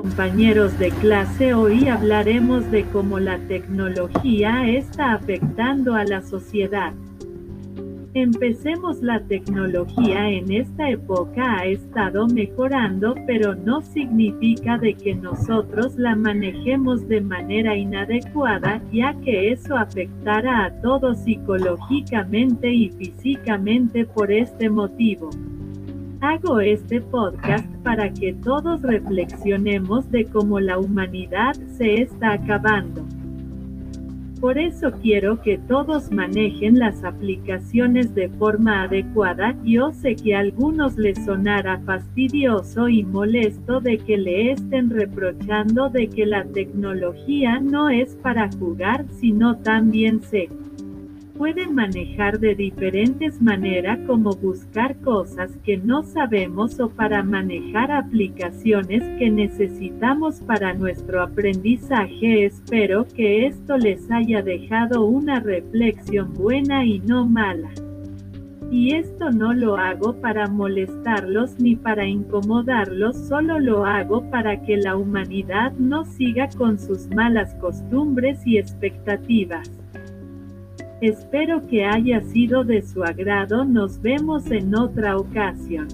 compañeros de clase, hoy hablaremos de cómo la tecnología está afectando a la sociedad. Empecemos la tecnología en esta época ha estado mejorando pero no significa de que nosotros la manejemos de manera inadecuada ya que eso afectará a todos psicológicamente y físicamente por este motivo. Hago este podcast para que todos reflexionemos de cómo la humanidad se está acabando. Por eso quiero que todos manejen las aplicaciones de forma adecuada. Yo sé que a algunos les sonará fastidioso y molesto de que le estén reprochando de que la tecnología no es para jugar, sino también sé pueden manejar de diferentes maneras como buscar cosas que no sabemos o para manejar aplicaciones que necesitamos para nuestro aprendizaje. Espero que esto les haya dejado una reflexión buena y no mala. Y esto no lo hago para molestarlos ni para incomodarlos, solo lo hago para que la humanidad no siga con sus malas costumbres y expectativas. Espero que haya sido de su agrado. Nos vemos en otra ocasión.